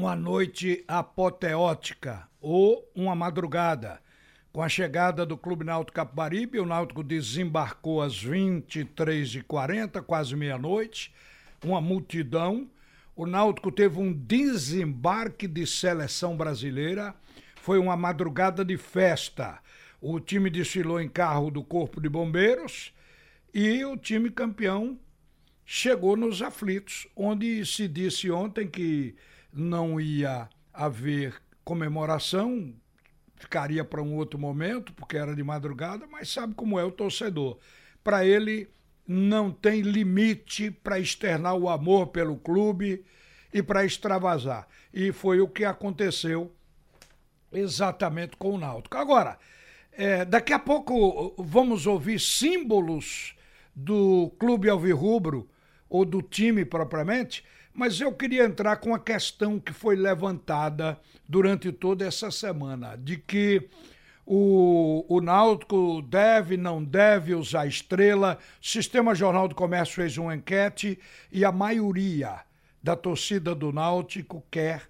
uma noite apoteótica ou uma madrugada. Com a chegada do Clube Náutico Capibaribe, o Náutico desembarcou às 23h40, quase meia-noite, uma multidão. O Náutico teve um desembarque de seleção brasileira, foi uma madrugada de festa. O time desfilou em carro do Corpo de Bombeiros e o time campeão chegou nos aflitos, onde se disse ontem que não ia haver comemoração, ficaria para um outro momento, porque era de madrugada, mas sabe como é o torcedor. Para ele, não tem limite para externar o amor pelo clube e para extravasar. E foi o que aconteceu exatamente com o Náutico. Agora, é, daqui a pouco vamos ouvir símbolos do Clube Alvirrubro ou do time propriamente, mas eu queria entrar com a questão que foi levantada durante toda essa semana, de que o, o Náutico deve, não deve usar estrela. Sistema Jornal do Comércio fez uma enquete e a maioria da torcida do Náutico quer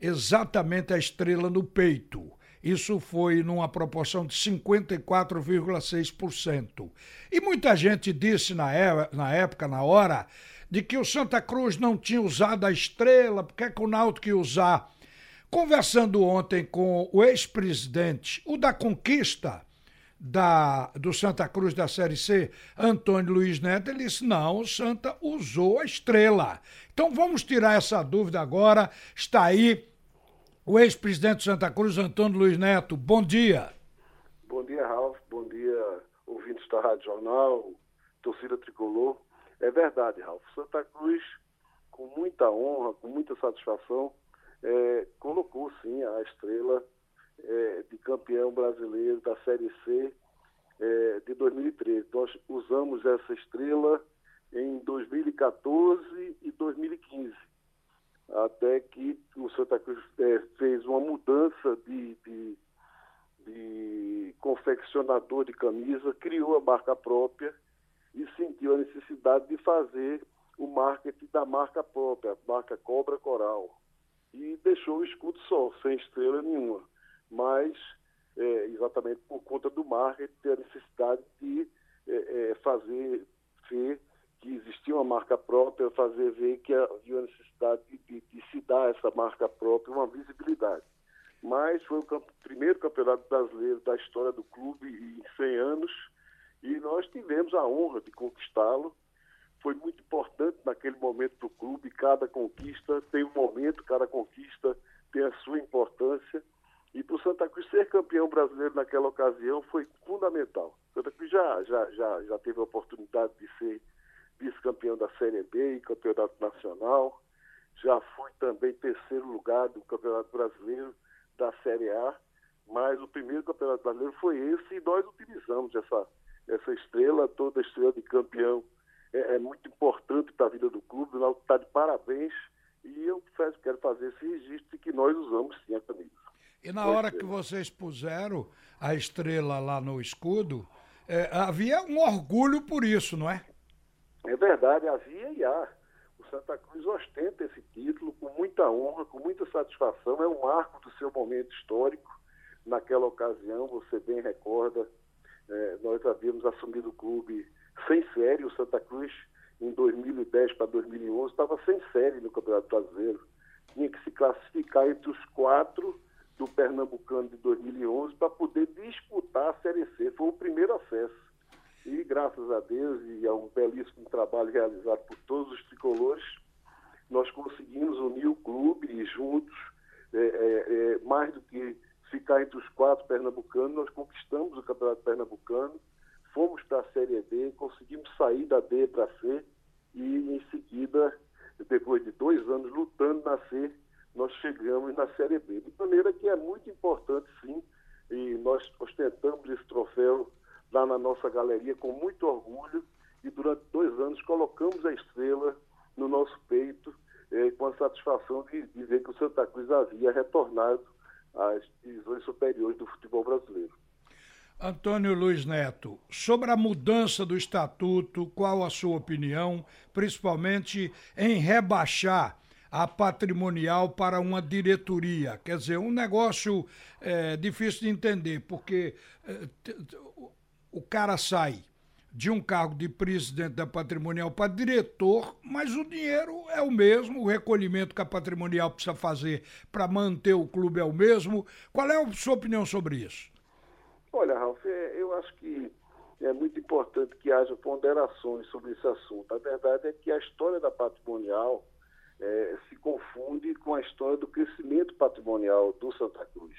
exatamente a estrela no peito. Isso foi numa proporção de 54,6%. E muita gente disse na, é, na época, na hora, de que o Santa Cruz não tinha usado a estrela, porque é que o Náutico ia usar? Conversando ontem com o ex-presidente, o da conquista da, do Santa Cruz da Série C, Antônio Luiz Neto, ele disse: não, o Santa usou a estrela. Então vamos tirar essa dúvida agora. Está aí o ex-presidente do Santa Cruz, Antônio Luiz Neto. Bom dia. Bom dia, Ralf. Bom dia, ouvintes da Rádio Jornal, torcida tricolor. É verdade, Ralf. Santa Cruz, com muita honra, com muita satisfação, é, colocou sim a estrela é, de campeão brasileiro da Série C é, de 2013. Nós usamos essa estrela em 2014 e 2015, até que o Santa Cruz é, fez uma mudança de, de, de confeccionador de camisa, criou a marca própria e sentiu a necessidade de fazer o marketing da marca própria, marca Cobra Coral. E deixou o escudo só, sem estrela nenhuma. Mas, é, exatamente por conta do marketing, ter a necessidade de é, é, fazer ver que existia uma marca própria, fazer ver que havia a necessidade de, de, de se dar essa marca própria uma visibilidade. Mas foi o primeiro campeonato brasileiro da história do clube em 100 anos, e nós tivemos a honra de conquistá-lo. Foi muito importante naquele momento para o clube. Cada conquista tem um momento, cada conquista tem a sua importância. E para o Santa Cruz ser campeão brasileiro naquela ocasião foi fundamental. Santa Cruz já, já, já, já teve a oportunidade de ser vice-campeão da Série B e campeonato nacional. Já foi também terceiro lugar do Campeonato Brasileiro da Série A. Mas o primeiro Campeonato Brasileiro foi esse e nós utilizamos essa essa estrela, toda estrela de campeão é, é muito importante para a vida do clube, o Náutico está de parabéns e eu quero fazer esse registro que nós usamos sim a camisa. E na hora que vocês puseram a estrela lá no escudo, é, havia um orgulho por isso, não é? É verdade, havia e há. O Santa Cruz ostenta esse título com muita honra, com muita satisfação. É um marco do seu momento histórico. Naquela ocasião, você bem recorda, é, nós havíamos assumido o clube sem série, o Santa Cruz em 2010 para 2011 estava sem série no Campeonato Brasileiro. Tinha que se classificar entre os quatro do Pernambucano de 2011 para poder disputar a Série C. Foi o primeiro acesso. E graças a Deus e a um belíssimo trabalho realizado por todos os tricolores, nós conseguimos unir o clube e juntos, é, é, é mais do que ficar entre os quatro pernambucanos, nós conquistamos o Campeonato Pernambucano, fomos para a Série D, conseguimos sair da D para C e em seguida, depois de dois anos lutando na C, nós chegamos na Série B. De maneira que é muito importante, sim, e nós ostentamos esse troféu lá na nossa galeria com muito orgulho e durante dois anos colocamos a estrela no nosso peito eh, com a satisfação de dizer que o Santa Cruz havia retornado às divisões superiores do futebol brasileiro. Antônio Luiz Neto, sobre a mudança do estatuto, qual a sua opinião, principalmente em rebaixar a patrimonial para uma diretoria. Quer dizer, um negócio é, difícil de entender, porque é, o cara sai de um cargo de presidente da patrimonial para diretor, mas o dinheiro é o mesmo, o recolhimento que a patrimonial precisa fazer para manter o clube é o mesmo. Qual é a sua opinião sobre isso? Olha, Ralf, é, eu acho que é muito importante que haja ponderações sobre esse assunto. A verdade é que a história da patrimonial é, se confunde com a história do crescimento patrimonial do Santa Cruz.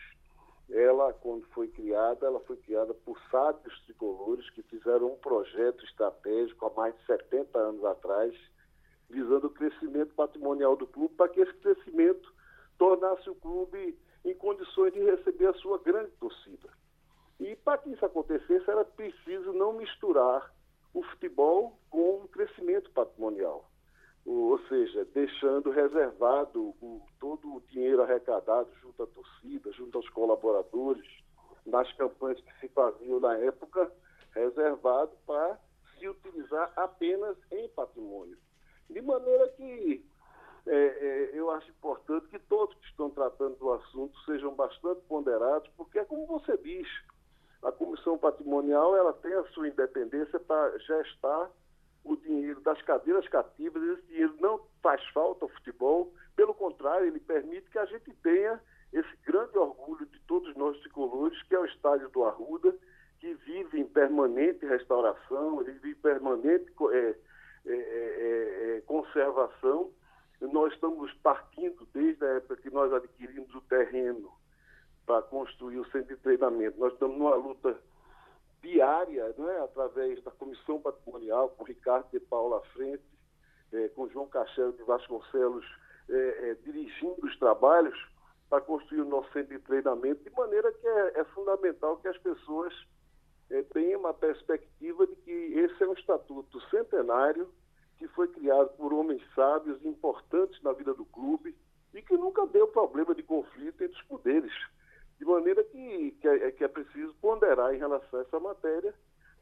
Ela, quando foi criada, ela foi criada por sábios tricolores que fizeram um projeto estratégico há mais de 70 anos atrás, visando o crescimento patrimonial do clube, para que esse crescimento tornasse o clube em condições de receber a sua grande torcida. E para que isso acontecesse, era preciso não misturar o futebol com o crescimento patrimonial. Ou seja, deixando reservado o, todo o dinheiro arrecadado junto à torcida, junto aos colaboradores, nas campanhas que se faziam na época, reservado para se utilizar apenas em patrimônio. De maneira que é, é, eu acho importante que todos que estão tratando do assunto sejam bastante ponderados, porque é como você diz, a comissão patrimonial ela tem a sua independência para gestar o dinheiro das cadeiras cativas. Esse dinheiro não faz falta ao futebol, pelo contrário, ele permite que a gente tenha esse grande orgulho de todos nós tricolores, que é o estádio do Arruda, que vive em permanente restauração, vive em permanente é, é, é, é, é conservação. Nós estamos partindo desde a época que nós adquirimos o terreno para construir o centro de treinamento. Nós estamos numa luta diária, né, através da Comissão Patrimonial, com Ricardo de Paula à frente, é, com João Cachelo de Vasconcelos é, é, dirigindo os trabalhos para construir o nosso centro de treinamento, de maneira que é, é fundamental que as pessoas tenham uma perspectiva de que esse é um estatuto centenário que foi criado por homens sábios importantes na vida do clube e que nunca deu problema de conflito entre os poderes. De maneira que, que, é, que é preciso ponderar em relação a essa matéria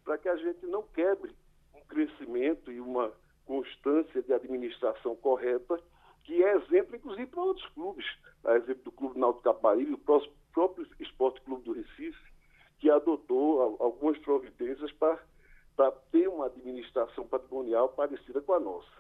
para que a gente não quebre um crescimento e uma constância de administração correta, que é exemplo, inclusive, para outros clubes. A exemplo do Clube Náutico Caparibe, o próprio Esporte Clube do Recife, que adotou algumas providências para, para ter uma administração patrimonial parecida com a nossa.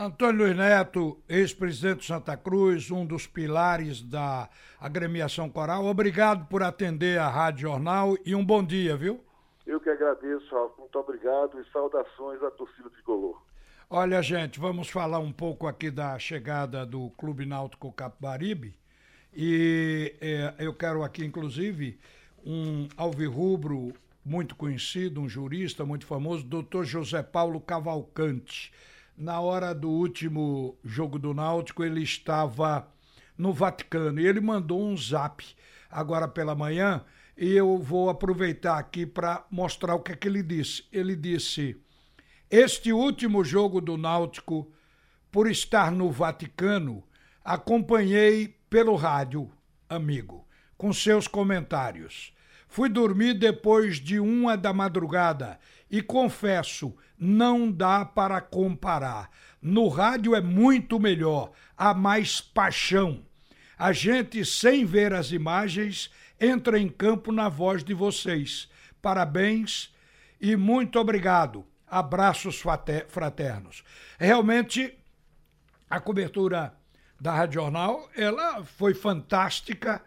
Antônio Luiz Neto, ex-presidente de Santa Cruz, um dos pilares da agremiação coral, obrigado por atender a Rádio Jornal e um bom dia, viu? Eu que agradeço. Muito obrigado e saudações à torcida tricolor. Olha, gente, vamos falar um pouco aqui da chegada do Clube Náutico Capibaribe. E é, eu quero aqui, inclusive, um alvirrubro muito conhecido, um jurista muito famoso, doutor José Paulo Cavalcante na hora do último jogo do Náutico, ele estava no Vaticano e ele mandou um zap agora pela manhã e eu vou aproveitar aqui para mostrar o que é que ele disse. Ele disse: Este último jogo do Náutico, por estar no Vaticano, acompanhei pelo rádio, amigo, com seus comentários. Fui dormir depois de uma da madrugada e confesso, não dá para comparar. No rádio é muito melhor, há mais paixão. A gente, sem ver as imagens, entra em campo na voz de vocês. Parabéns e muito obrigado. Abraços fraternos. Realmente, a cobertura da Rádio Jornal, ela foi fantástica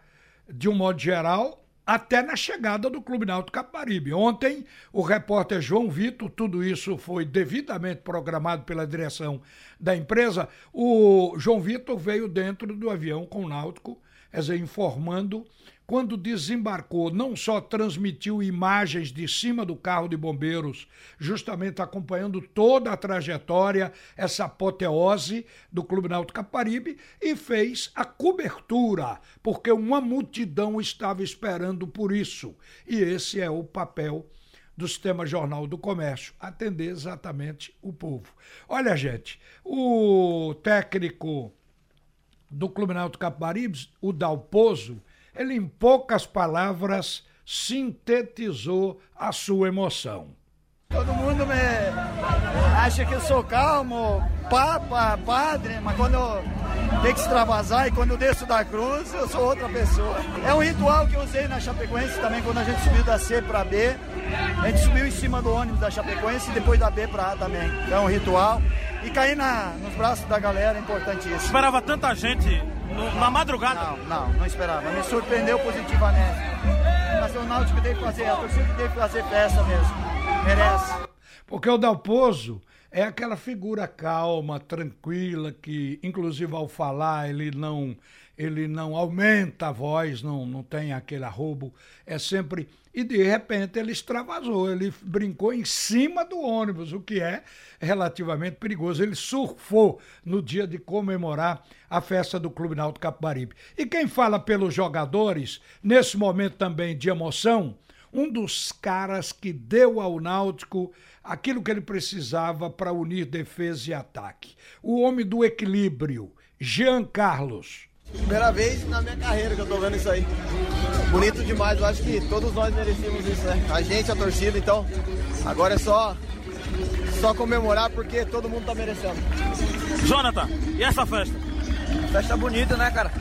de um modo geral até na chegada do Clube Náutico Caparibe. Ontem, o repórter João Vitor, tudo isso foi devidamente programado pela direção da empresa, o João Vitor veio dentro do avião com o Náutico, quer dizer, informando quando desembarcou, não só transmitiu imagens de cima do carro de bombeiros, justamente acompanhando toda a trajetória, essa apoteose do Clube Náutico Caparibe, e fez a cobertura, porque uma multidão estava esperando por isso. E esse é o papel do Sistema Jornal do Comércio, atender exatamente o povo. Olha, gente, o técnico do Clube Náutico Capibaribe, o Dalpozo, ele, em poucas palavras, sintetizou a sua emoção. Todo mundo me acha que eu sou calmo, papa, padre, mas quando tem que extravasar e quando eu desço da cruz eu sou outra pessoa. É um ritual que eu usei na Chapecoense também quando a gente subiu da C para B. A gente subiu em cima do ônibus da Chapecoense e depois da B para A também. Então é um ritual. E cair na, nos braços da galera é importantíssimo. Esperava tanta gente no, na madrugada? Não, não, não esperava. Me surpreendeu positivamente. Mas o Náutico tem que fazer, a torcida tem que fazer festa mesmo. Merece. Porque o Dalpozo é aquela figura calma, tranquila, que inclusive ao falar ele não ele não aumenta a voz, não, não tem aquele arrobo, é sempre. E de repente ele extravasou, ele brincou em cima do ônibus, o que é relativamente perigoso. Ele surfou no dia de comemorar a festa do Clube Náutico Capibaribe. E quem fala pelos jogadores, nesse momento também de emoção, um dos caras que deu ao Náutico aquilo que ele precisava para unir defesa e ataque. O homem do equilíbrio, Jean Carlos. Primeira vez na minha carreira que eu tô vendo isso aí. Bonito demais, eu acho que todos nós merecemos isso, né? A gente, a torcida, então agora é só só comemorar porque todo mundo tá merecendo. Jonathan, e essa festa? Festa bonita, né, cara?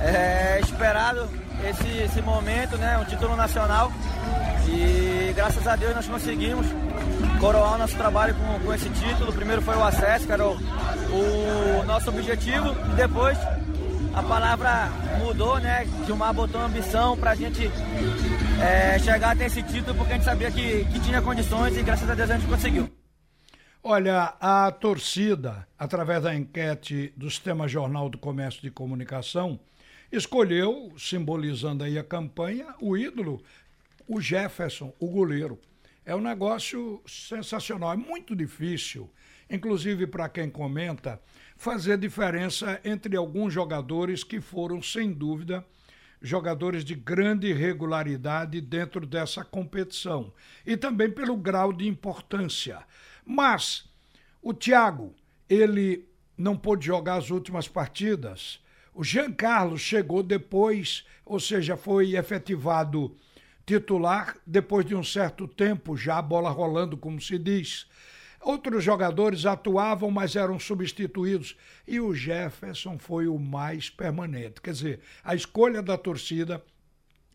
É esperado esse, esse momento, né? Um título nacional. E graças a Deus nós conseguimos coroar o nosso trabalho com, com esse título. Primeiro foi o acesso, que era o, o nosso objetivo. E depois a palavra mudou, né? Gilmar botou ambição pra gente é, chegar até esse título, porque a gente sabia que, que tinha condições e graças a Deus a gente conseguiu. Olha, a torcida, através da enquete do Sistema Jornal do Comércio de Comunicação, escolheu, simbolizando aí a campanha, o ídolo, o Jefferson, o goleiro. É um negócio sensacional, é muito difícil, inclusive para quem comenta, fazer diferença entre alguns jogadores que foram, sem dúvida, jogadores de grande regularidade dentro dessa competição e também pelo grau de importância. Mas o Thiago, ele não pôde jogar as últimas partidas. O Jean Carlos chegou depois, ou seja, foi efetivado titular depois de um certo tempo, já a bola rolando, como se diz. Outros jogadores atuavam, mas eram substituídos. E o Jefferson foi o mais permanente. Quer dizer, a escolha da torcida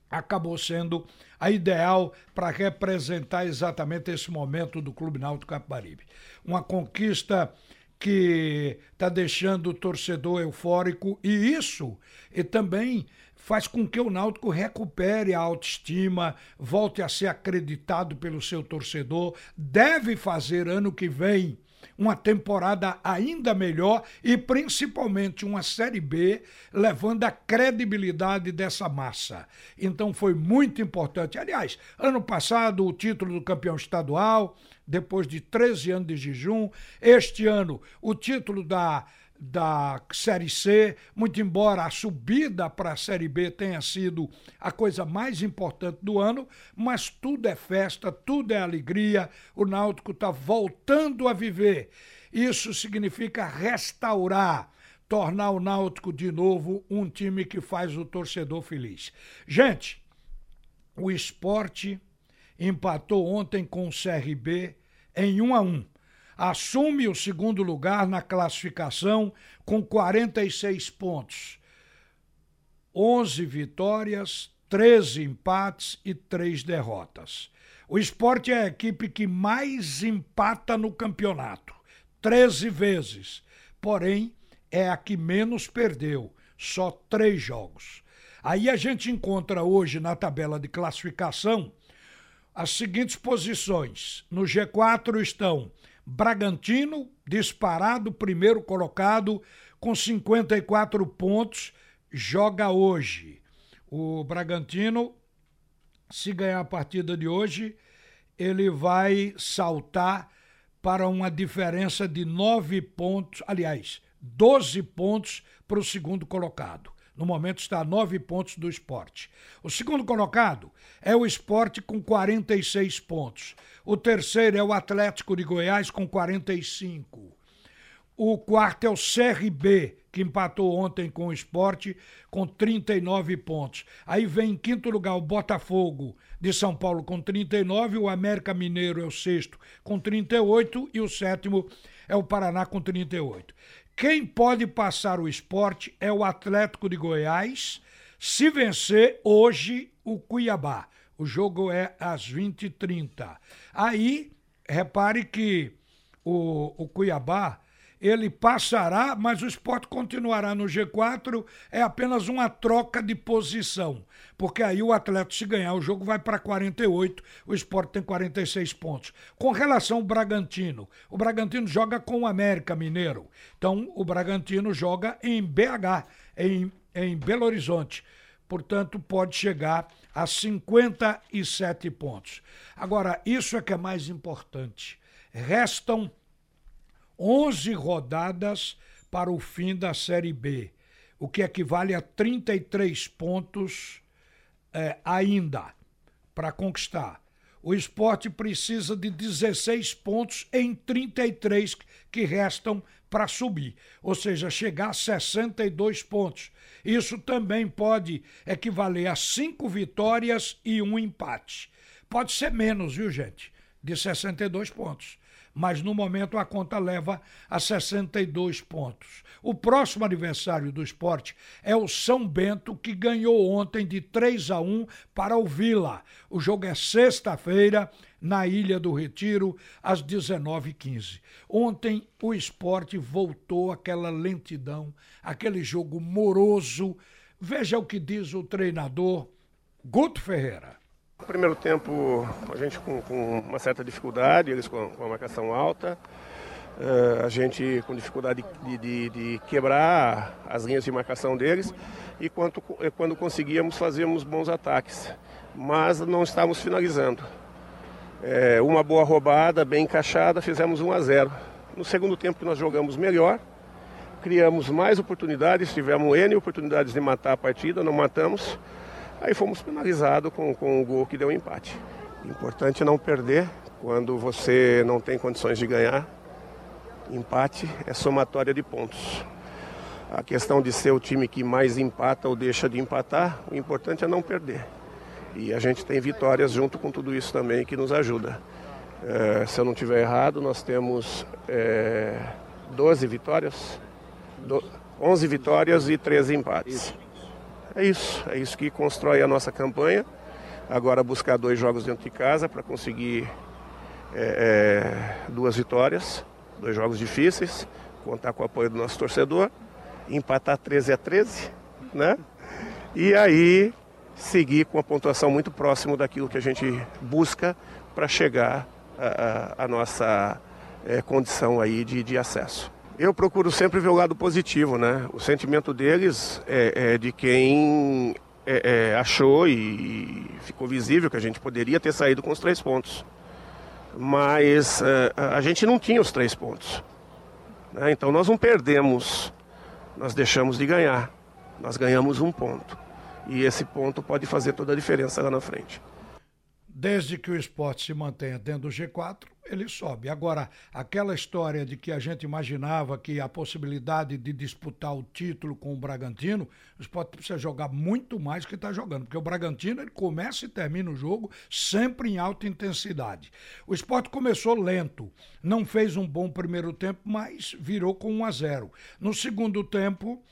acabou sendo a ideal para representar exatamente esse momento do Clube Náutico Capibaribe. Uma conquista que está deixando o torcedor eufórico e isso e também faz com que o Náutico recupere a autoestima, volte a ser acreditado pelo seu torcedor, deve fazer ano que vem uma temporada ainda melhor e principalmente uma Série B, levando a credibilidade dessa massa. Então foi muito importante. Aliás, ano passado o título do campeão estadual, depois de 13 anos de jejum, este ano o título da da Série C, muito embora a subida para a Série B tenha sido a coisa mais importante do ano, mas tudo é festa, tudo é alegria, o Náutico está voltando a viver. Isso significa restaurar, tornar o Náutico de novo um time que faz o torcedor feliz. Gente, o esporte empatou ontem com o CRB em 1 a 1 assume o segundo lugar na classificação com 46 pontos. 11 vitórias, 13 empates e 3 derrotas. O esporte é a equipe que mais empata no campeonato, 13 vezes. Porém, é a que menos perdeu, só três jogos. Aí a gente encontra hoje na tabela de classificação as seguintes posições. No G4 estão Bragantino, disparado, primeiro colocado, com 54 pontos, joga hoje. O Bragantino, se ganhar a partida de hoje, ele vai saltar para uma diferença de nove pontos, aliás, 12 pontos para o segundo colocado. No momento está a nove pontos do esporte. O segundo colocado é o esporte com 46 pontos. O terceiro é o Atlético de Goiás com 45. O quarto é o CRB, que empatou ontem com o esporte, com 39 pontos. Aí vem em quinto lugar o Botafogo de São Paulo com 39, o América Mineiro é o sexto com 38 e o sétimo é o Paraná com 38. Quem pode passar o esporte é o Atlético de Goiás, se vencer hoje o Cuiabá. O jogo é às 20h30. Aí, repare que o, o Cuiabá ele passará, mas o esporte continuará no G4, é apenas uma troca de posição. Porque aí o Atlético, se ganhar o jogo, vai para 48, o esporte tem 46 pontos. Com relação ao Bragantino, o Bragantino joga com o América Mineiro. Então, o Bragantino joga em BH, em, em Belo Horizonte. Portanto, pode chegar a 57 pontos. Agora, isso é que é mais importante. Restam 11 rodadas para o fim da Série B, o que equivale a 33 pontos é, ainda para conquistar. O esporte precisa de 16 pontos em 33 que restam para subir, ou seja, chegar a 62 pontos. Isso também pode equivaler a cinco vitórias e um empate. Pode ser menos, viu, gente? De 62 pontos mas no momento a conta leva a 62 pontos. O próximo adversário do esporte é o São Bento, que ganhou ontem de 3 a 1 para o Vila. O jogo é sexta-feira, na Ilha do Retiro, às 19h15. Ontem o esporte voltou àquela lentidão, aquele jogo moroso. Veja o que diz o treinador Guto Ferreira. No primeiro tempo, a gente com, com uma certa dificuldade, eles com, com a marcação alta. Uh, a gente com dificuldade de, de, de, quebrar as linhas de marcação deles e quando, quando conseguíamos fazíamos bons ataques, mas não estávamos finalizando. É, uma boa roubada, bem encaixada, fizemos 1 a 0. No segundo tempo nós jogamos melhor, criamos mais oportunidades, tivemos N oportunidades de matar a partida, não matamos. Aí fomos penalizados com, com o gol que deu o empate. Importante não perder quando você não tem condições de ganhar. Empate é somatória de pontos. A questão de ser o time que mais empata ou deixa de empatar, o importante é não perder. E a gente tem vitórias junto com tudo isso também que nos ajuda. É, se eu não estiver errado, nós temos é, 12 vitórias, do, 11 vitórias e 13 empates. É isso, é isso que constrói a nossa campanha. Agora buscar dois jogos dentro de casa para conseguir é, é, duas vitórias, dois jogos difíceis, contar com o apoio do nosso torcedor, empatar 13 a 13, né? E aí seguir com a pontuação muito próximo daquilo que a gente busca para chegar à nossa é, condição aí de, de acesso. Eu procuro sempre ver o lado positivo, né? O sentimento deles é, é de quem é, é, achou e ficou visível que a gente poderia ter saído com os três pontos. Mas é, a gente não tinha os três pontos. Né? Então nós não perdemos, nós deixamos de ganhar. Nós ganhamos um ponto. E esse ponto pode fazer toda a diferença lá na frente. Desde que o esporte se mantenha dentro do G4, ele sobe. Agora, aquela história de que a gente imaginava que a possibilidade de disputar o título com o Bragantino, o esporte precisa jogar muito mais que está jogando, porque o Bragantino ele começa e termina o jogo sempre em alta intensidade. O esporte começou lento, não fez um bom primeiro tempo, mas virou com 1 a 0. No segundo tempo,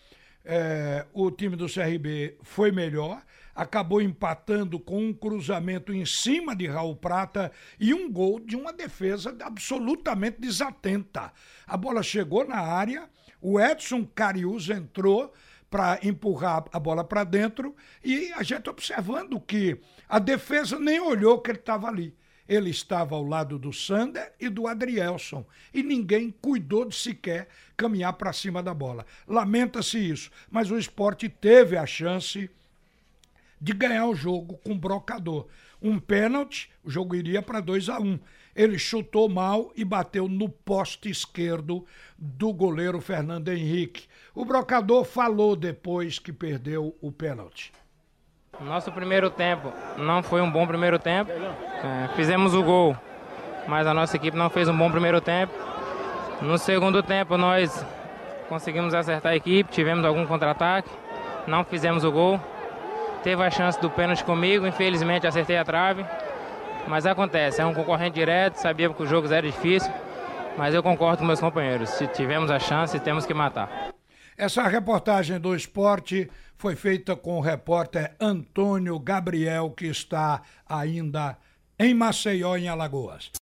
é, o time do CRB foi melhor, acabou empatando com um cruzamento em cima de Raul Prata e um gol de uma defesa absolutamente desatenta. A bola chegou na área, o Edson Carius entrou para empurrar a bola para dentro e a gente observando que a defesa nem olhou que ele estava ali. Ele estava ao lado do Sander e do Adrielson e ninguém cuidou de sequer caminhar para cima da bola. Lamenta-se isso, mas o esporte teve a chance de ganhar o jogo com o brocador. Um pênalti, o jogo iria para 2 a 1 um. Ele chutou mal e bateu no poste esquerdo do goleiro Fernando Henrique. O brocador falou depois que perdeu o pênalti. Nosso primeiro tempo não foi um bom primeiro tempo. É, fizemos o gol, mas a nossa equipe não fez um bom primeiro tempo. No segundo tempo nós conseguimos acertar a equipe, tivemos algum contra-ataque, não fizemos o gol. Teve a chance do pênalti comigo, infelizmente acertei a trave. Mas acontece, é um concorrente direto, sabíamos que o jogo era difícil. Mas eu concordo com meus companheiros. Se tivermos a chance, temos que matar. Essa reportagem do esporte foi feita com o repórter Antônio Gabriel, que está ainda em Maceió, em Alagoas.